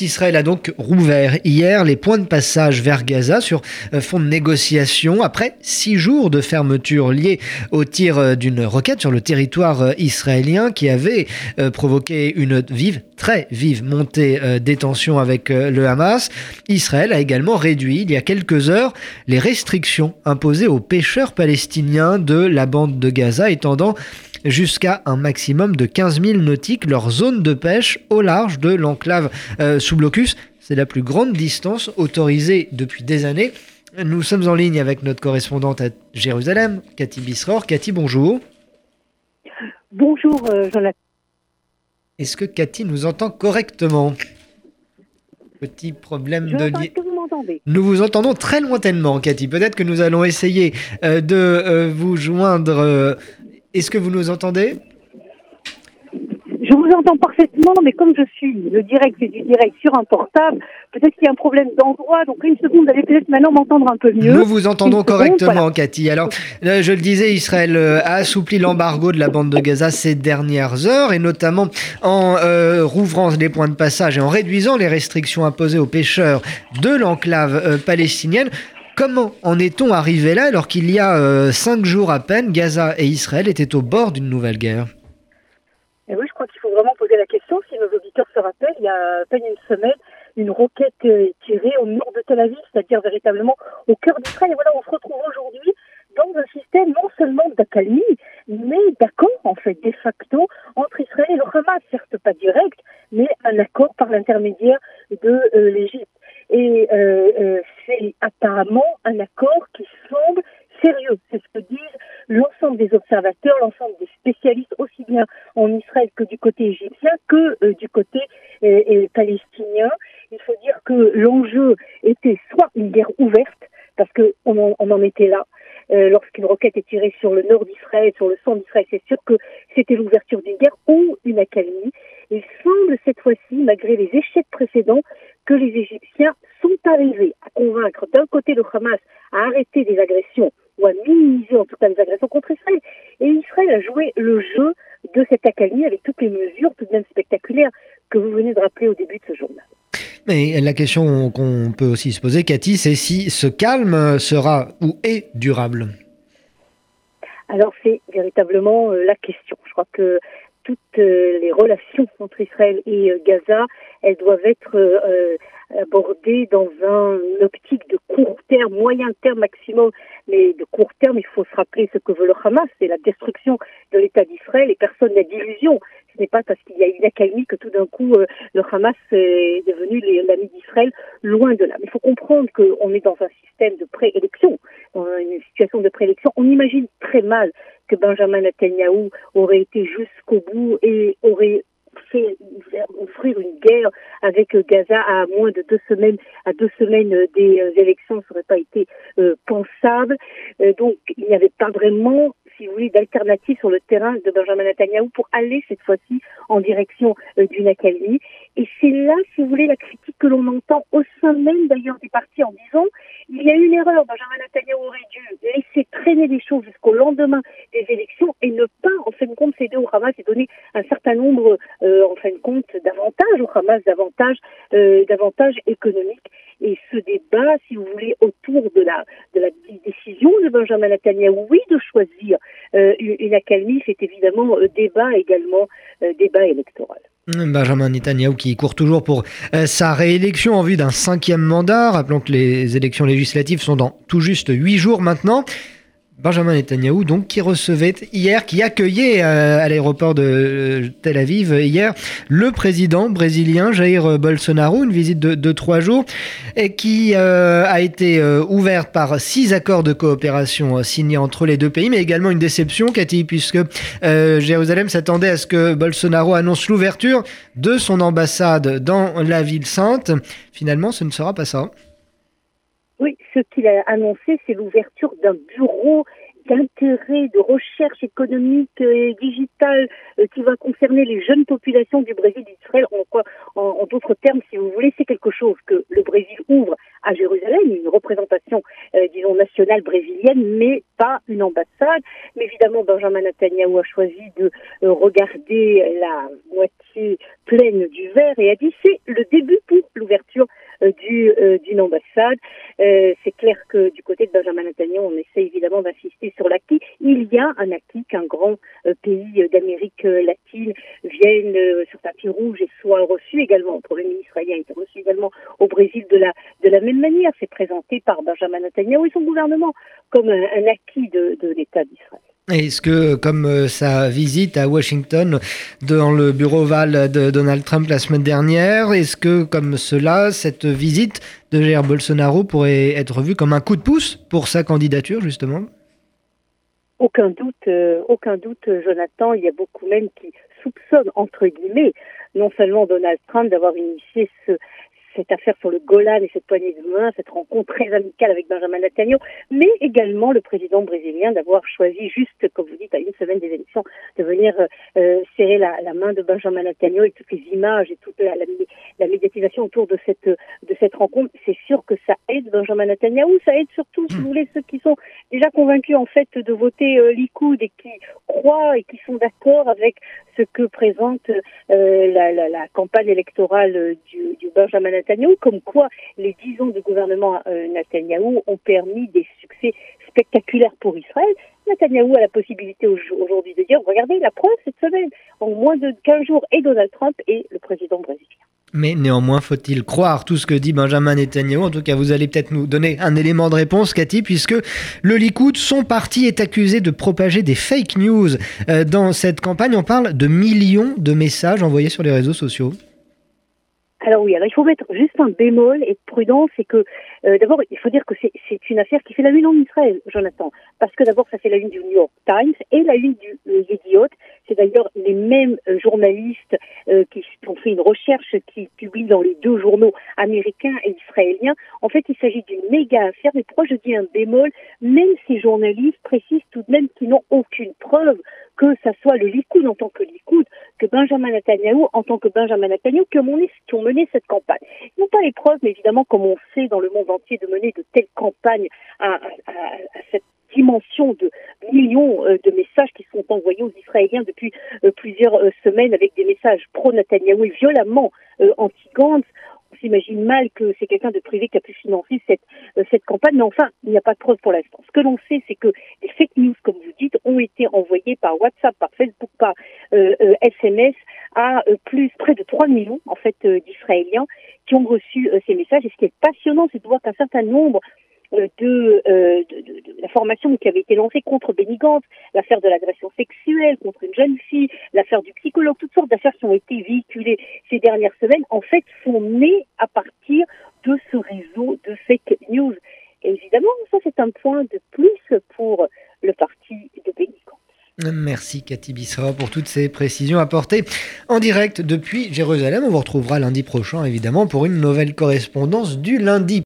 Israël a donc rouvert hier les points de passage vers Gaza sur euh, fond de négociation après six jours de fermeture liés au tir euh, d'une roquette sur le territoire euh, israélien qui avait provoqué une vive, très vive montée des tensions avec le Hamas. Israël a également réduit il y a quelques heures les restrictions imposées aux pêcheurs palestiniens de la bande de Gaza étendant jusqu'à un maximum de 15 000 nautiques leur zone de pêche au large de l'enclave euh, sous blocus. C'est la plus grande distance autorisée depuis des années. Nous sommes en ligne avec notre correspondante à Jérusalem, Cathy Bisror. Cathy, bonjour. Bonjour, euh, Jonathan. Est-ce que Cathy nous entend correctement? Petit problème de vous Nous vous entendons très lointainement, Cathy. Peut-être que nous allons essayer euh, de vous joindre est-ce que vous nous entendez? Je vous entends parfaitement, mais comme je suis le direct et du direct sur un portable, peut-être qu'il y a un problème d'endroit. Donc une seconde, vous allez peut-être maintenant m'entendre un peu mieux. Nous vous entendons correctement, Cathy. Alors, euh, je le disais, Israël euh, a assoupli l'embargo de la bande de Gaza ces dernières heures, et notamment en euh, rouvrant les points de passage et en réduisant les restrictions imposées aux pêcheurs de l'enclave palestinienne. Comment en est-on arrivé là alors qu'il y a euh, cinq jours à peine, Gaza et Israël étaient au bord d'une nouvelle guerre? Et Oui, je crois qu'il faut vraiment poser la question. Si nos auditeurs se rappellent, il y a à peine une semaine, une roquette est tirée au nord de Tel Aviv, c'est-à-dire véritablement au cœur d'Israël. Et voilà, on se retrouve aujourd'hui dans un système non seulement d'accalmie, mais d'accord, en fait, de facto, entre Israël et le Hamas, certes pas direct, mais un accord par l'intermédiaire de euh, l'Égypte. Et euh, euh, c'est apparemment un accord qui semble sérieux. C'est ce que disent l'ensemble des observateurs, l'ensemble des spécialistes, aussi bien en Israël que du côté égyptien que euh, du côté palestinien. Il faut dire que l'enjeu était soit une guerre ouverte, parce qu'on on en était là, lorsqu'une roquette est tirée sur le nord d'Israël, sur le centre d'Israël, c'est sûr que c'était l'ouverture d'une guerre ou une accalmie. Il semble cette fois-ci, malgré les échecs précédents, que les Égyptiens sont arrivés à convaincre d'un côté le Hamas à arrêter des agressions ou à minimiser en tout cas les agressions contre Israël. Et Israël a joué le jeu de cette accalmie avec toutes les mesures tout de même spectaculaires que vous venez de rappeler au début de ce journal. Mais la question qu'on peut aussi se poser, Cathy, c'est si ce calme sera ou est durable? Alors c'est véritablement euh, la question. Je crois que toutes euh, les relations entre Israël et euh, Gaza, elles doivent être abordées dans un optique de court terme, moyen terme maximum, mais de court terme, il faut se rappeler ce que veut le Hamas, c'est la destruction de l'État d'Israël et personne n'a d'illusion. Ce n'est pas parce qu'il y a une accalmie que tout d'un coup euh, le Hamas est devenu l'ami d'Israël, loin de là. Mais il faut comprendre qu'on est dans un système de préélection, une situation de préélection. On imagine très mal que Benjamin Netanyahu aurait été jusqu'au bout et aurait fait offrir une guerre avec Gaza à moins de deux semaines, à deux semaines des euh, élections, ça n'aurait pas été euh, pensable. Euh, donc, il n'y avait pas vraiment si vous voulez, d'alternative sur le terrain de Benjamin Netanyahu pour aller cette fois-ci en direction d'une accalmie. Et c'est là, si vous voulez, la critique que l'on entend au sein même d'ailleurs des partis en disant il y a une erreur, Benjamin Netanyahu aurait dû laisser traîner les choses jusqu'au lendemain des élections et ne pas, en fin de compte, céder au Hamas et donner un certain nombre, en fin de compte, d'avantages au Hamas, d'avantages, d'avantages économiques. Et ce débat, si vous voulez, autour de la, de la décision de Benjamin Netanyahu, oui, de choisir euh, une accalmie, c'est évidemment euh, débat également, euh, débat électoral. Benjamin Netanyahu qui court toujours pour sa réélection en vue d'un cinquième mandat. Rappelons que les élections législatives sont dans tout juste huit jours maintenant. Benjamin Netanyahu, donc, qui recevait hier, qui accueillait euh, à l'aéroport de euh, Tel Aviv hier le président brésilien Jair Bolsonaro, une visite de, trois jours, et qui euh, a été ouverte par six accords de coopération signés entre les deux pays, mais également une déception, Cathy, puisque Jérusalem s'attendait à ce que Bolsonaro annonce l'ouverture de son ambassade dans la ville sainte. Finalement, ce ne sera pas ça. Oui, ce qu'il a annoncé, c'est l'ouverture d'un bureau d'intérêt, de recherche économique et digitale euh, qui va concerner les jeunes populations du Brésil et d'Israël. En, en, d'autres termes, si vous voulez, c'est quelque chose que le Brésil ouvre à Jérusalem, une représentation, euh, disons, nationale brésilienne, mais pas une ambassade. Mais évidemment, Benjamin Netanyahu a choisi de euh, regarder la moitié pleine du verre et a dit c'est le début pour l'ouverture du euh, d'une ambassade. Euh, c'est clair que du côté de Benjamin Netanyahu, on essaie évidemment d'insister sur l'acquis. Il y a un acquis qu'un grand pays d'Amérique latine vienne sur tapis rouge et soit reçu également. Le Premier ministre israélien est reçu également au Brésil de la de la même manière. C'est présenté par Benjamin Netanyahu et son gouvernement comme un, acquis de l'État d'Israël. Est-ce que, comme euh, sa visite à Washington dans le bureau Val de Donald Trump la semaine dernière, est-ce que, comme cela, cette visite de Jair Bolsonaro pourrait être vue comme un coup de pouce pour sa candidature, justement? Aucun doute, euh, aucun doute, Jonathan. Il y a beaucoup même qui soupçonnent, entre guillemets, non seulement Donald Trump d'avoir initié ce, cette affaire sur le Golan et cette poignée de main, cette rencontre très amicale avec Benjamin Netanyahu, mais également le président brésilien d'avoir choisi, juste comme vous dites, à une semaine des élections, de venir euh, euh, serrer la, main de Benjamin Netanyahu et toutes les images et toute la, médiatisation autour de cette de cette rencontre. C'est sûr que ça aide Benjamin Netanyahu, ça aide surtout, si vous voulez, ceux qui sont déjà convaincus en fait de voter euh, Likoud et qui croient et qui sont d'accord avec ce que présente euh, la, la, la, campagne électorale du, du Benjamin Netanyahu comme quoi les dix ans de gouvernement euh, Netanyahou ont permis des succès spectaculaires pour Israël. Netanyahou a la possibilité aujourd'hui de dire, regardez, la preuve cette semaine, en moins de 15 jours, et Donald Trump et le président brésilien. Mais néanmoins, faut-il croire tout ce que dit Benjamin Netanyahu? En tout cas, vous allez peut-être nous donner un élément de réponse, Cathy, puisque le Likoud, son parti, est accusé de propager des fake news. Euh, dans cette campagne, on parle de millions de messages envoyés sur les réseaux sociaux. Alors oui, alors il faut mettre juste un bémol et prudence, c'est que euh, d'abord il faut dire que c'est une affaire qui fait la une en Israël, Jonathan, parce que d'abord ça fait la une du New York Times et la une du euh, C'est d'ailleurs les mêmes euh, journalistes euh, qui ont fait une recherche qui publient dans les deux journaux américains et israéliens. En fait, il s'agit d'une méga affaire, mais pourquoi je dis un bémol? Même ces journalistes précisent tout de même qu'ils n'ont aucune preuve que ça soit le Likoud en tant que Likoud, que Benjamin Netanyahu en tant que Benjamin Netanyahu qui ont mené, cette campagne. Ils n'ont pas les preuves, mais évidemment, comme on sait dans le monde entier de mener de telles campagnes à, cette dimension de millions euh, de messages qui sont envoyés aux Israéliens depuis euh, plusieurs euh, semaines avec des messages pro-Netanyahou et violemment anti-Gantz s'imagine mal que c'est quelqu'un de privé qui a pu financer cette, euh, cette campagne, mais enfin, il n'y a pas de preuve pour l'instant. Ce que l'on sait, c'est que les fake news, comme vous dites, ont été envoyés par WhatsApp, par Facebook, par SMS euh, euh, à plus près de 3 millions en fait d'Israéliens qui ont reçu ces messages. Et ce qui est passionnant, c'est de voir qu'un certain nombre euh, euh, de, de, la formation qui avait été lancée contre Benny l'affaire de l'agression sexuelle contre une jeune fille, l'affaire du psychologue, toutes sortes d'affaires qui ont été véhiculées ces dernières semaines, en fait, sont nées à partir de ce réseau de fake news. Évidemment, ça c'est un point de plus pour le parti de Benny Merci Cathy Bissera pour toutes ces précisions apportées en direct depuis Jérusalem. On vous retrouvera lundi prochain évidemment pour une nouvelle correspondance du lundi.